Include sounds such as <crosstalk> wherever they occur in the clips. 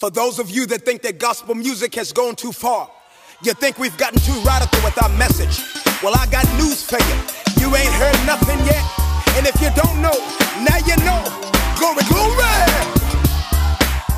For those of you that think that gospel music has gone too far, you think we've gotten too radical with our message. Well, I got news for you. You ain't heard nothing yet. And if you don't know, now you know. Glory, glory!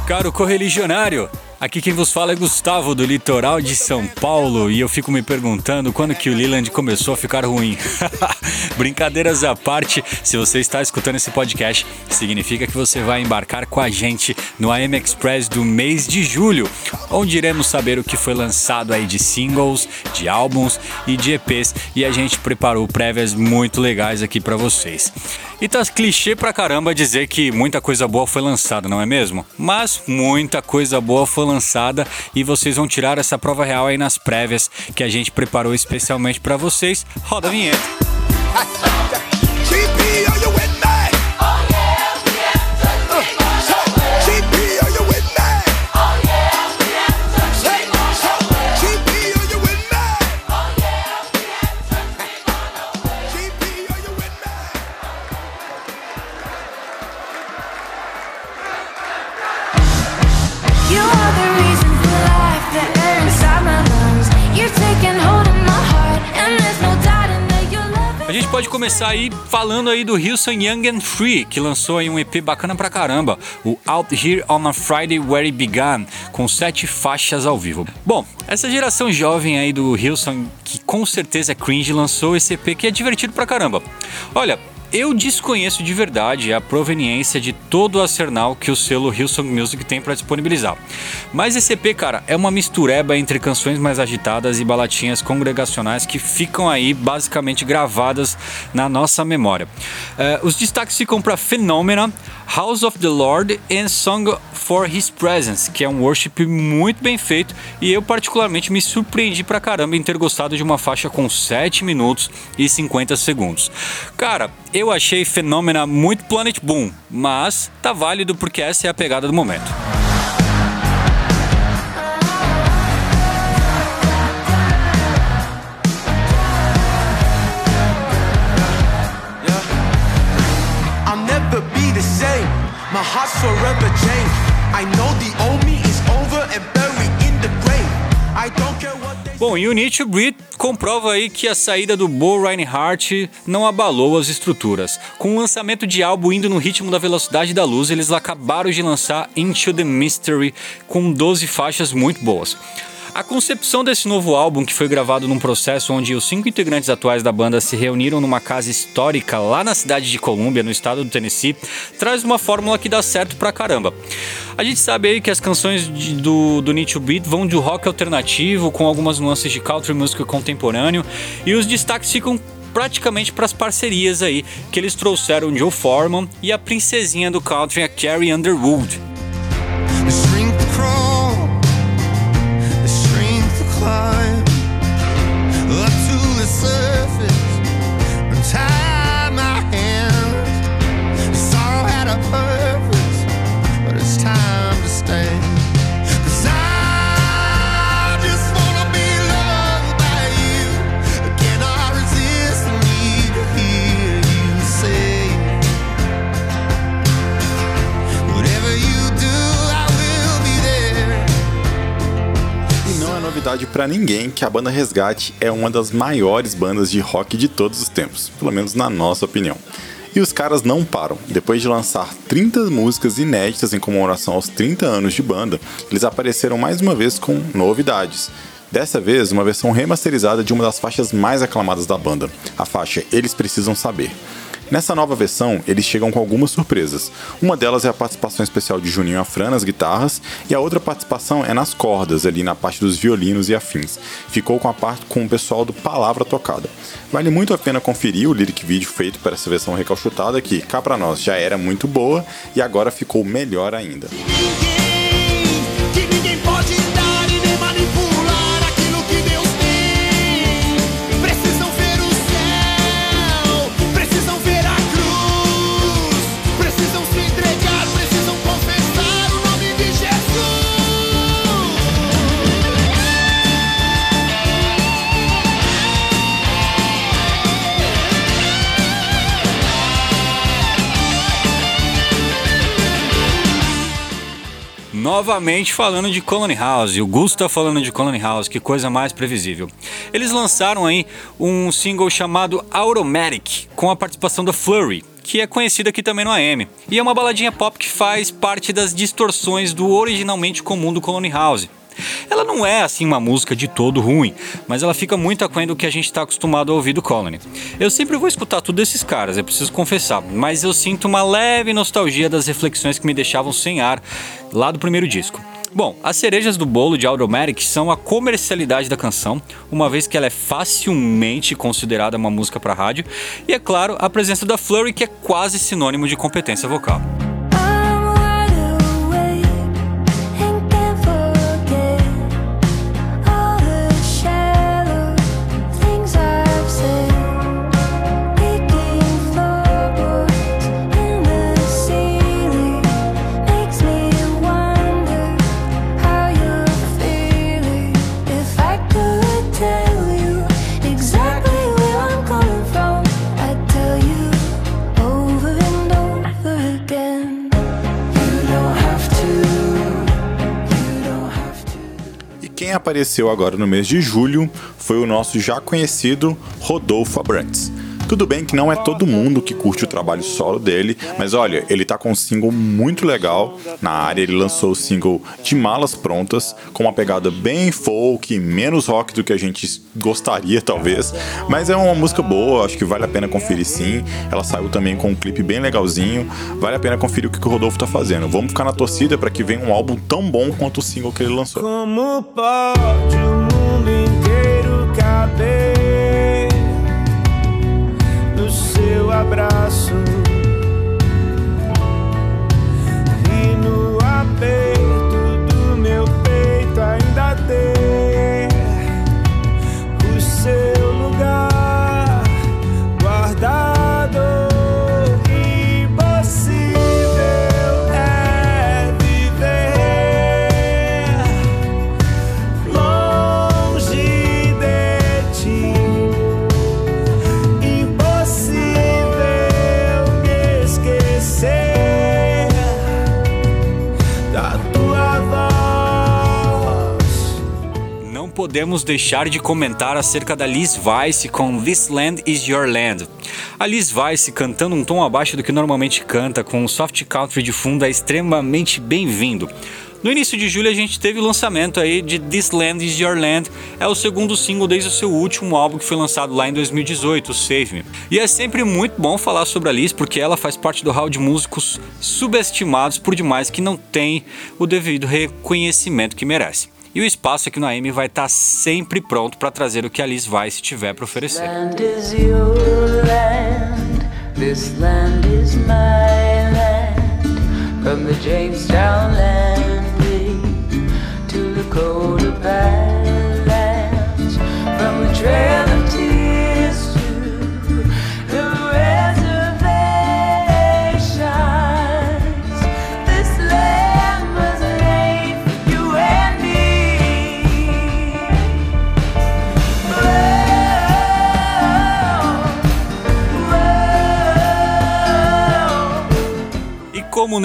Caro correligionário, Aqui quem vos fala é Gustavo do litoral de São Paulo e eu fico me perguntando quando que o Leland começou a ficar ruim. <laughs> Brincadeiras à parte, se você está escutando esse podcast, significa que você vai embarcar com a gente no AM Express do mês de julho, onde iremos saber o que foi lançado aí de singles, de álbuns e de EPs e a gente preparou prévias muito legais aqui para vocês. E tá clichê pra caramba dizer que muita coisa boa foi lançada, não é mesmo? Mas muita coisa boa foi lançada e vocês vão tirar essa prova real aí nas prévias que a gente preparou especialmente para vocês. Roda a vinheta. <laughs> pode começar aí falando aí do Hilson Young and Free, que lançou aí um EP bacana pra caramba, o Out Here on a Friday Where It Began, com sete faixas ao vivo. Bom, essa geração jovem aí do Hilson, que com certeza é cringe, lançou esse EP que é divertido pra caramba. Olha, eu desconheço de verdade a proveniência de todo o arsenal que o selo Hillsong Music tem para disponibilizar. Mas esse EP, cara, é uma mistureba entre canções mais agitadas e balatinhas congregacionais que ficam aí basicamente gravadas na nossa memória. Uh, os destaques ficam para Phenomena, House of the Lord and Song for His Presence, que é um worship muito bem feito e eu particularmente me surpreendi pra caramba em ter gostado de uma faixa com 7 minutos e 50 segundos. Cara, eu achei Fenômena muito Planet Boom, mas tá válido porque essa é a pegada do momento. My heart's forever changed. I know the Bom, e o to Breathe comprova aí que a saída do Bo Reinhardt não abalou as estruturas. Com o lançamento de álbum indo no ritmo da velocidade da luz, eles acabaram de lançar Into the Mystery com 12 faixas muito boas. A concepção desse novo álbum, que foi gravado num processo onde os cinco integrantes atuais da banda se reuniram numa casa histórica lá na cidade de Columbia, no estado do Tennessee, traz uma fórmula que dá certo pra caramba. A gente sabe aí que as canções de, do, do Need to Beat vão de rock alternativo, com algumas nuances de country música contemporâneo, e os destaques ficam praticamente para as parcerias aí que eles trouxeram Joe Foreman e a princesinha do country, a Carrie Underwood. Para ninguém que a banda Resgate é uma das maiores bandas de rock de todos os tempos, pelo menos na nossa opinião. E os caras não param. Depois de lançar 30 músicas inéditas em comemoração aos 30 anos de banda, eles apareceram mais uma vez com novidades. Dessa vez, uma versão remasterizada de uma das faixas mais aclamadas da banda, a faixa Eles Precisam Saber. Nessa nova versão, eles chegam com algumas surpresas. Uma delas é a participação especial de Juninho Afran nas guitarras e a outra participação é nas cordas, ali na parte dos violinos e afins. Ficou com a parte com o pessoal do Palavra Tocada. Vale muito a pena conferir o lyric video feito para essa versão recalchutada que, cá pra nós, já era muito boa e agora ficou melhor ainda. Novamente falando de Colony House. O Gusta falando de Colony House, que coisa mais previsível. Eles lançaram aí um single chamado Automatic, com a participação da Flurry, que é conhecida aqui também no AM. E é uma baladinha pop que faz parte das distorções do originalmente comum do Colony House. Ela não é assim uma música de todo ruim, mas ela fica muito aquém do que a gente está acostumado a ouvir do Colony. Eu sempre vou escutar tudo desses caras, é preciso confessar, mas eu sinto uma leve nostalgia das reflexões que me deixavam sem ar lá do primeiro disco. Bom, as cerejas do bolo de Automatic são a comercialidade da canção, uma vez que ela é facilmente considerada uma música para rádio, e é claro, a presença da Flurry, que é quase sinônimo de competência vocal. Apareceu agora no mês de julho foi o nosso já conhecido Rodolfo Abrantes. Tudo bem que não é todo mundo que curte o trabalho solo dele, mas olha, ele tá com um single muito legal na área. Ele lançou o single de Malas Prontas, com uma pegada bem folk, menos rock do que a gente gostaria, talvez. Mas é uma música boa, acho que vale a pena conferir sim. Ela saiu também com um clipe bem legalzinho. Vale a pena conferir o que o Rodolfo tá fazendo. Vamos ficar na torcida para que venha um álbum tão bom quanto o single que ele lançou. Como pode o mundo inteiro caber? Abraço podemos deixar de comentar acerca da Liz Weiss com This Land Is Your Land. A Liz Weiss cantando um tom abaixo do que normalmente canta, com um soft country de fundo, é extremamente bem-vindo. No início de julho a gente teve o lançamento aí de This Land Is Your Land, é o segundo single desde o seu último álbum que foi lançado lá em 2018, Save Me. E é sempre muito bom falar sobre a Liz porque ela faz parte do hall de músicos subestimados por demais que não tem o devido reconhecimento que merece. E o espaço aqui no AM vai estar sempre pronto para trazer o que a Liz Weiss tiver para oferecer. land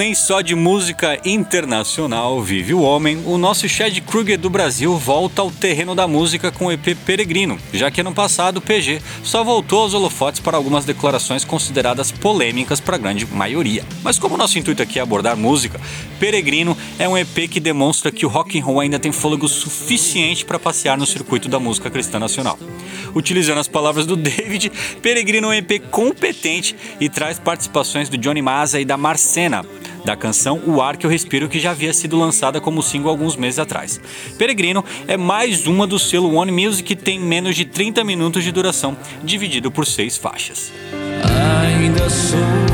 nem só de música internacional vive o homem, o nosso Chad Kruger do Brasil volta ao terreno da música com o EP Peregrino, já que ano passado o PG só voltou aos holofotes para algumas declarações consideradas polêmicas para a grande maioria. Mas como nosso intuito aqui é abordar música, Peregrino é um EP que demonstra que o rock and roll ainda tem fôlego suficiente para passear no circuito da música cristã nacional. Utilizando as palavras do <laughs> David, Peregrino é um EP competente e traz participações do Johnny Maza e da Marcena, da canção O Ar Que Eu Respiro, que já havia sido lançada como single alguns meses atrás. Peregrino é mais uma do selo One Music que tem menos de 30 minutos de duração, dividido por seis faixas. Ainda sou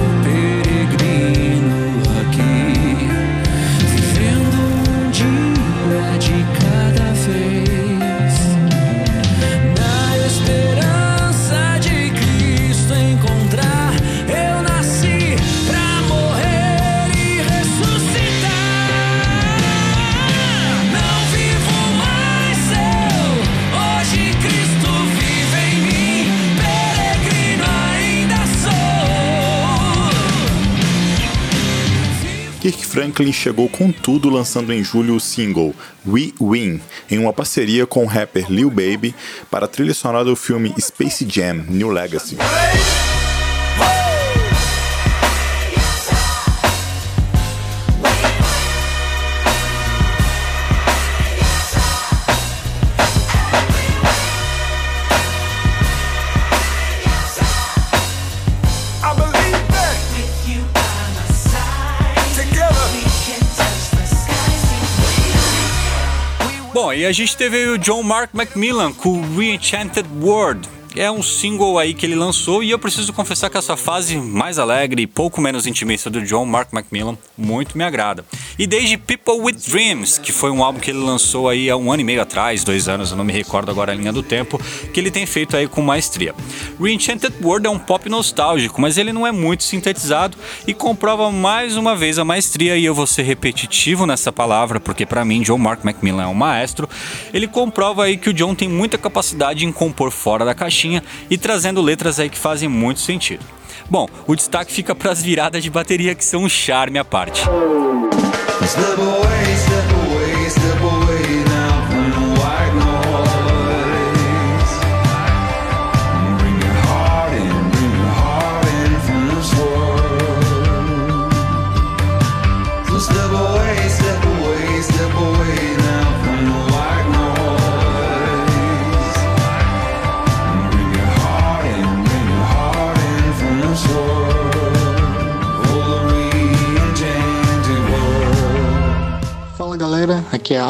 Franklin chegou com tudo lançando em julho o single We Win, em uma parceria com o rapper Lil Baby para a trilha sonora do filme Space Jam New Legacy. Bom, e a gente teve o John Mark Macmillan com Reenchanted World. É um single aí que ele lançou e eu preciso confessar que essa fase mais alegre e pouco menos intimista do John Mark Macmillan muito me agrada. E desde People with Dreams, que foi um álbum que ele lançou aí há um ano e meio atrás, dois anos, eu não me recordo agora a linha do tempo, que ele tem feito aí com maestria. Reenchanted World é um pop nostálgico, mas ele não é muito sintetizado e comprova mais uma vez a maestria, e eu vou ser repetitivo nessa palavra, porque para mim John Mark Macmillan é um maestro. Ele comprova aí que o John tem muita capacidade em compor fora da caixinha e trazendo letras aí que fazem muito sentido. Bom, o destaque fica para as viradas de bateria que são um charme à parte. Away,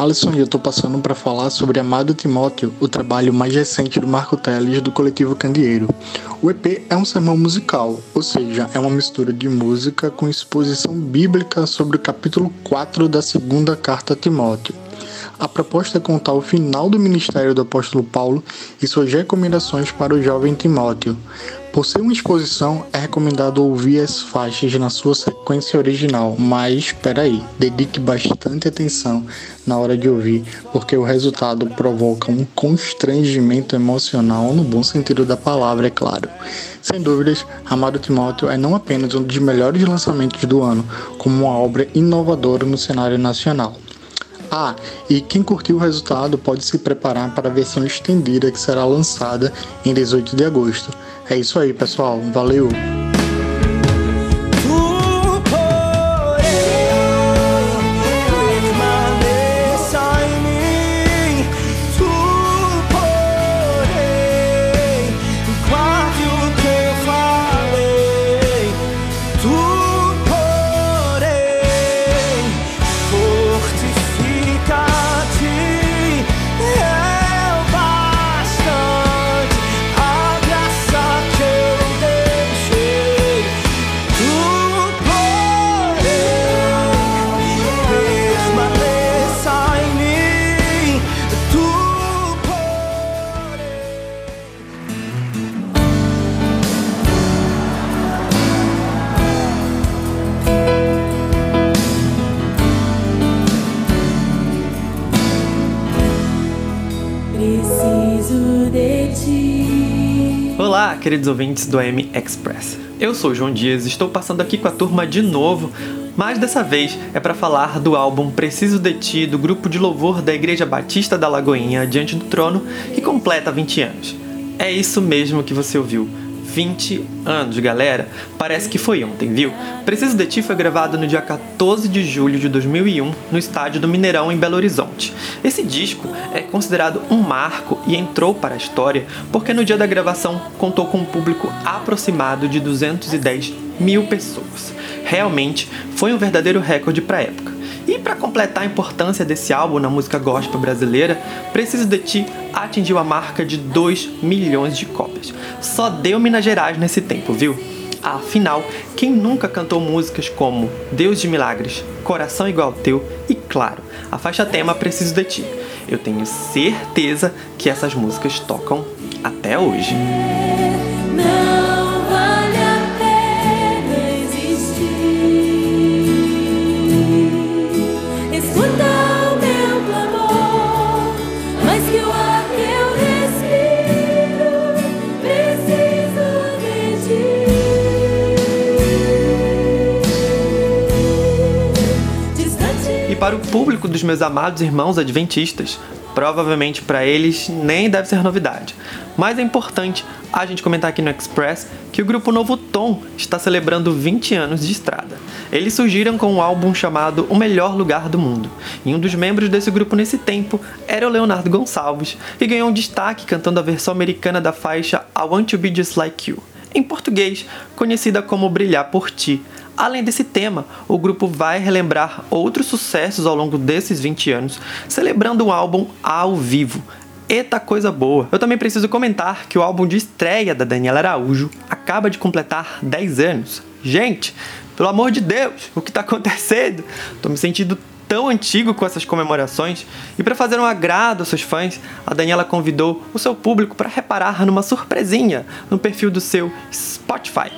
Alisson e eu tô passando para falar sobre Amado Timóteo, o trabalho mais recente do Marco Teles do coletivo Candeeiro. O EP é um sermão musical, ou seja, é uma mistura de música com exposição bíblica sobre o capítulo 4 da segunda carta a Timóteo. A proposta é contar o final do ministério do apóstolo Paulo e suas recomendações para o jovem Timóteo. Por ser uma exposição, é recomendado ouvir as faixas na sua sequência original, mas espera aí, dedique bastante atenção na hora de ouvir, porque o resultado provoca um constrangimento emocional no bom sentido da palavra, é claro. Sem dúvidas, Amado Timóteo é não apenas um dos melhores lançamentos do ano, como uma obra inovadora no cenário nacional. Ah, e quem curtiu o resultado pode se preparar para a versão estendida que será lançada em 18 de agosto. É isso aí, pessoal. Valeu! Queridos ouvintes do M Express. Eu sou o João Dias estou passando aqui com a turma de novo, mas dessa vez é para falar do álbum Preciso de Ti do grupo de louvor da Igreja Batista da Lagoinha Diante do Trono, que completa 20 anos. É isso mesmo que você ouviu. 20 anos, galera. Parece que foi ontem, viu? Preciso de Ti foi gravado no dia 14 de julho de 2001 no estádio do Mineirão em Belo Horizonte. Esse disco é considerado um marco e entrou para a história porque no dia da gravação contou com um público aproximado de 210 mil pessoas. Realmente foi um verdadeiro recorde para a época. E para completar a importância desse álbum na música gospel brasileira, Preciso de Ti atingiu a marca de 2 milhões de cópias. Só deu Minas Gerais nesse tempo, viu? Afinal, quem nunca cantou músicas como Deus de Milagres, Coração Igual Teu e, claro, a faixa tema Preciso de Ti? Eu tenho certeza que essas músicas tocam até hoje. De ti. público dos meus amados irmãos adventistas, provavelmente para eles nem deve ser novidade. Mas é importante a gente comentar aqui no Express que o grupo Novo Tom está celebrando 20 anos de estrada. Eles surgiram com um álbum chamado O Melhor Lugar do Mundo, e um dos membros desse grupo nesse tempo era o Leonardo Gonçalves, que ganhou um destaque cantando a versão americana da faixa I Want to Be Just Like You, em português conhecida como Brilhar por Ti. Além desse tema, o grupo vai relembrar outros sucessos ao longo desses 20 anos, celebrando um álbum ao vivo. Eita coisa boa! Eu também preciso comentar que o álbum de estreia da Daniela Araújo acaba de completar 10 anos. Gente, pelo amor de Deus, o que está acontecendo? Tô me sentindo tão antigo com essas comemorações. E para fazer um agrado aos seus fãs, a Daniela convidou o seu público para reparar numa surpresinha no perfil do seu Spotify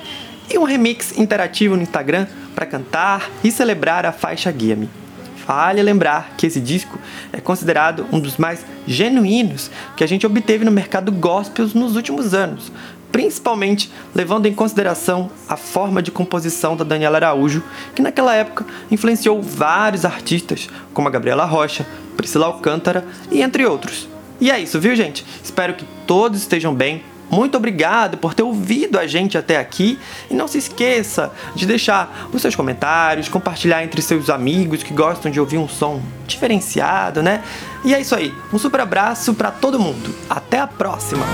e um remix interativo no Instagram para cantar e celebrar a faixa Guia-me. Vale lembrar que esse disco é considerado um dos mais genuínos que a gente obteve no mercado gospel nos últimos anos, principalmente levando em consideração a forma de composição da Daniela Araújo, que naquela época influenciou vários artistas, como a Gabriela Rocha, Priscila Alcântara e entre outros. E é isso, viu, gente? Espero que todos estejam bem. Muito obrigado por ter ouvido a gente até aqui e não se esqueça de deixar os seus comentários, compartilhar entre seus amigos que gostam de ouvir um som diferenciado, né? E é isso aí. Um super abraço para todo mundo. Até a próxima.